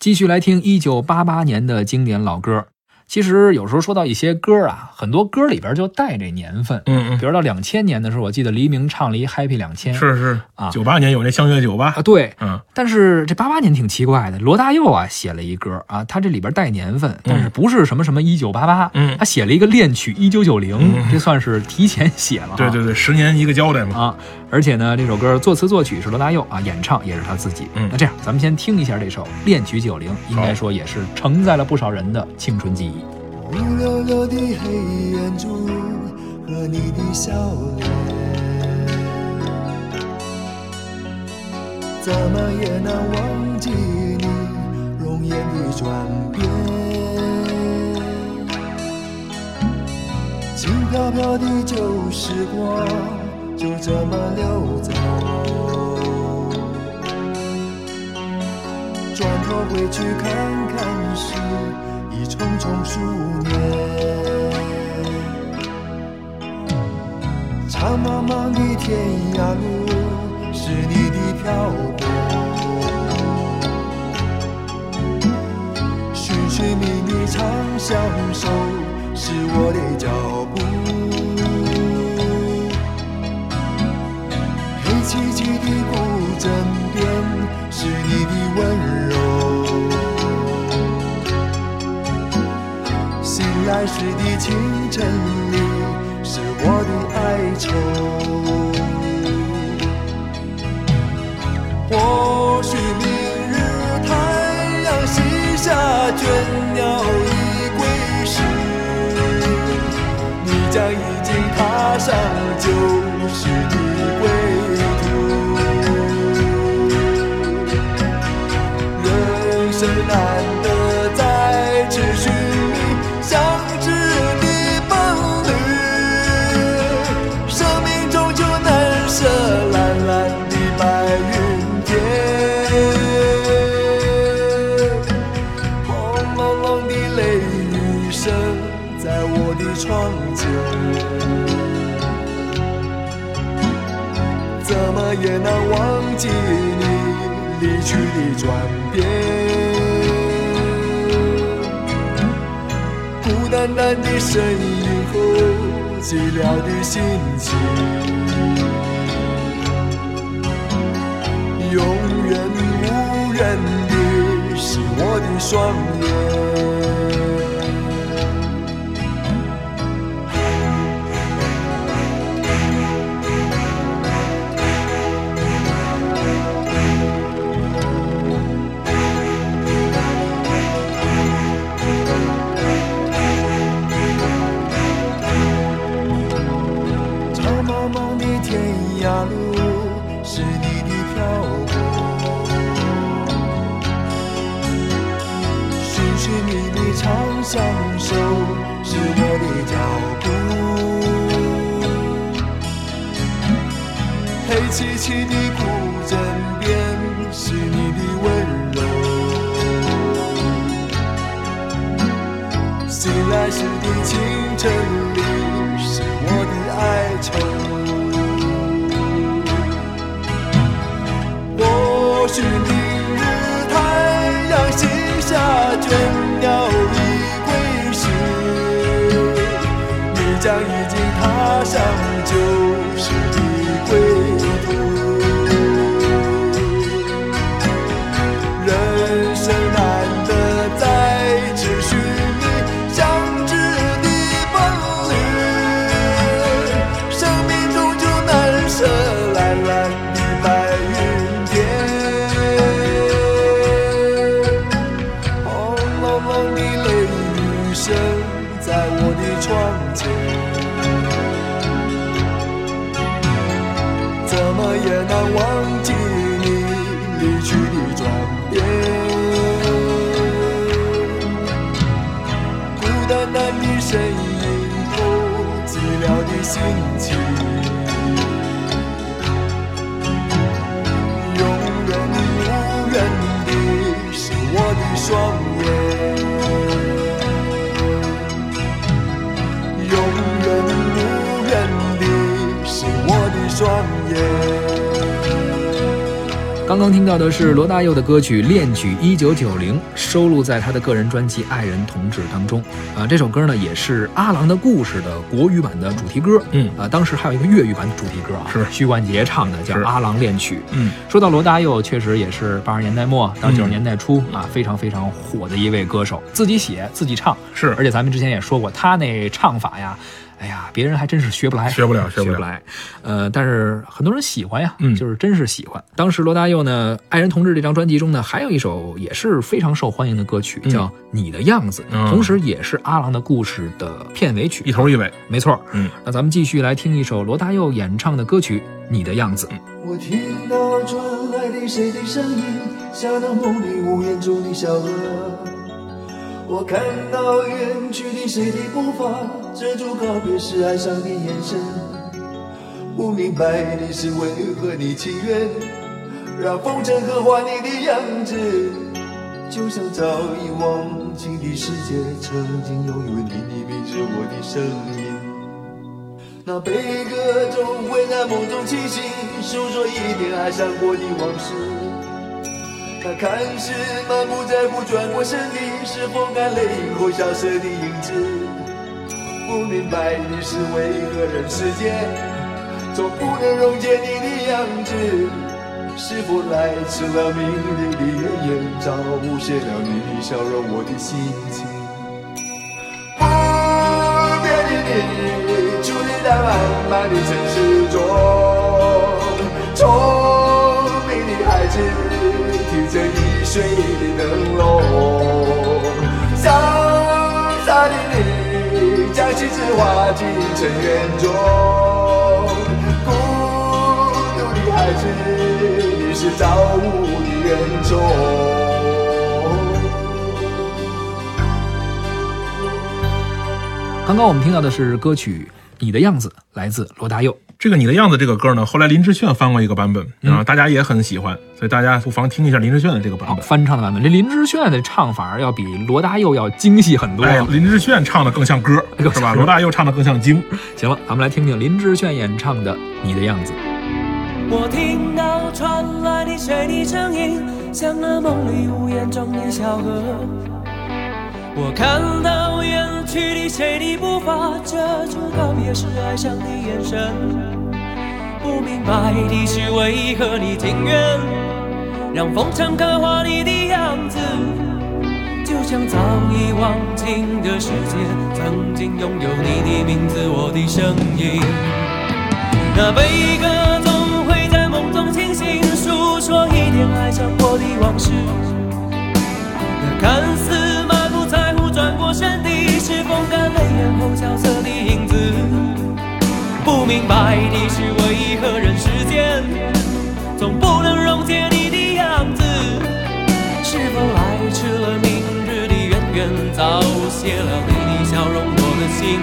继续来听一九八八年的经典老歌。其实有时候说到一些歌啊，很多歌里边就带这年份。嗯嗯比，如到两千年的时候，我记得黎明唱了一《Happy 两千》是是啊九八年有那相约酒吧啊，，对。嗯但是这八八年挺奇怪的，罗大佑啊写了一歌啊，他这里边带年份，但是不是什么什么一九八八，嗯他写了一个恋曲一九九零，这算是提前写了哈。对对对，十年一个交代嘛。啊，而且呢，这首歌作词作曲是罗大佑啊，演唱也是他自己。嗯那这样，咱们先听一下这首《恋曲九零》，应该说也是承载了不少人的青春记忆。乌溜溜的黑眼珠和你的笑脸，怎么也难忘记你容颜的转变。轻飘飘的旧时光就这么溜走，转头回去看看时。已匆匆数年，长茫茫的天涯路是你的漂泊，寻寻觅觅长相守是我的脚步，时的清晨在我的窗前，怎么也难忘记你离去的转变。孤单单的身影和寂寥的心情，永远无人的是我的双眼。是我的脚步，黑漆漆的古镇边是你的温柔。醒来时的清晨里，在我的窗前，怎么也难忘记你离去的转变。孤单单的身影透寂寥的心情，刚刚听到的是罗大佑的歌曲《恋曲一九九零》，收录在他的个人专辑《爱人同志》当中。啊，这首歌呢也是《阿郎的故事》的国语版的主题歌。嗯啊，当时还有一个粤语版的主题歌啊，是许冠杰唱的，叫《阿郎恋曲》。嗯，说到罗大佑，确实也是八十年代末到嗯九十年代初、啊，非常非常火的一位歌手，自己写自己唱。是而且咱们之前也说过，他那唱法呀，哎呀，别人还真是学不来，学不了学不来。呃，但是很多人喜欢呀，嗯就是真是喜欢。当时罗大佑呢，《爱人同志》这张专辑中呢，还有一首也是非常受欢迎的歌曲，嗯叫《你的样子》，嗯同时也是《阿郎的故事》的片尾曲一。头一尾。没错，嗯，那咱们继续来听一首罗大佑演唱的歌曲《你的样子》。我听到传来的谁的声音，像那梦里呜咽中的小河。我看到远去的谁的步伐，遮住告别时哀伤的眼神。不明白的是为何你情愿让风尘刻画你的样子，就像早已忘情的世界，曾经拥有你的名字，我的声音。那悲歌总会在梦中清醒，诉说一点爱上过的往事。那看似满不在乎转过身的，是否干泪后萧瑟的影子？不明白的是为何人世间总不能溶解你的样子？是否来迟了明媚的艳阳，早无限了你的笑容，我的心情。不变的你，伫立在漫漫的城市着易碎的灯笼，潇洒的你将心事化进尘缘中，孤独的孩子，你是造物的恩宠。刚刚我们听到的是歌曲《你的样子》，来自罗大佑。这个你的样子这个歌呢，后来林志炫翻过一个版本，啊，大家也很喜欢，所以大家不妨听一下林志炫的这个版好，本。翻唱的版本，这林志炫的唱法要比罗大佑要精细很多。哎，林志炫唱的更像歌，是吧？罗大佑唱的更像经。行了，咱们来听听林志炫演唱的《你的样子》。我听到传来的谁的声音，像那梦里呜咽中的小河。我看到远去的谁的步伐，遮住告别时哀伤的眼神。不明白的是为何你情愿让风尘刻画你的样子，就像早已忘情的世界，曾经拥有你的名字，我的声音。那悲歌总会在梦中清醒，诉说一点爱上过的往事。那看明白的是为何人世间总不能溶解你的样子？是否来迟了明日的渊源，早谢了你的笑容，我的心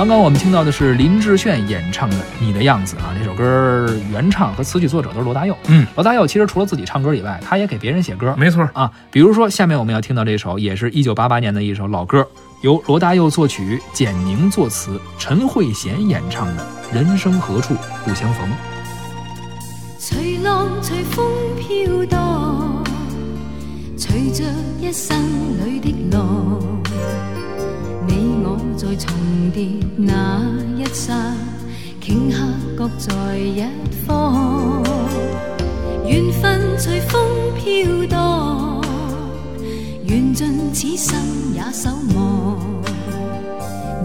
刚刚我们听到的是林志炫演唱的《你的样子》啊，这首歌原唱和词曲作者都是罗大佑。嗯，罗大佑其实除了自己唱歌以外，他也给别人写歌。没错，啊，比如说下面我们要听到这首，也是一九八八年的一首老歌，由罗大佑作曲，简宁作词，陈慧娴演唱的《人生何处不相逢》。随浪随风飘荡，随着一生里的浪，在重叠那一刹，顷刻各在一方。缘分随风飘荡，缘尽此生也守望。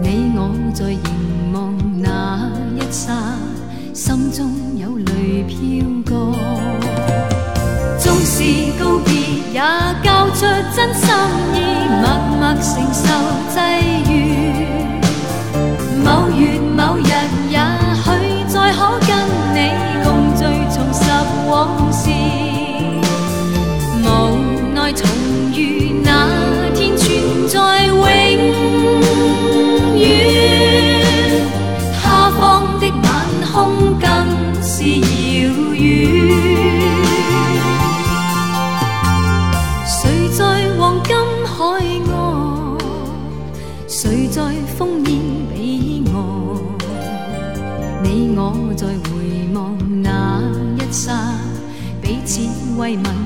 你我在凝望那一刹，心中有泪飘過。縱是告别，也交出真心意，默默承受際你我在回望那一刹，彼此慰问。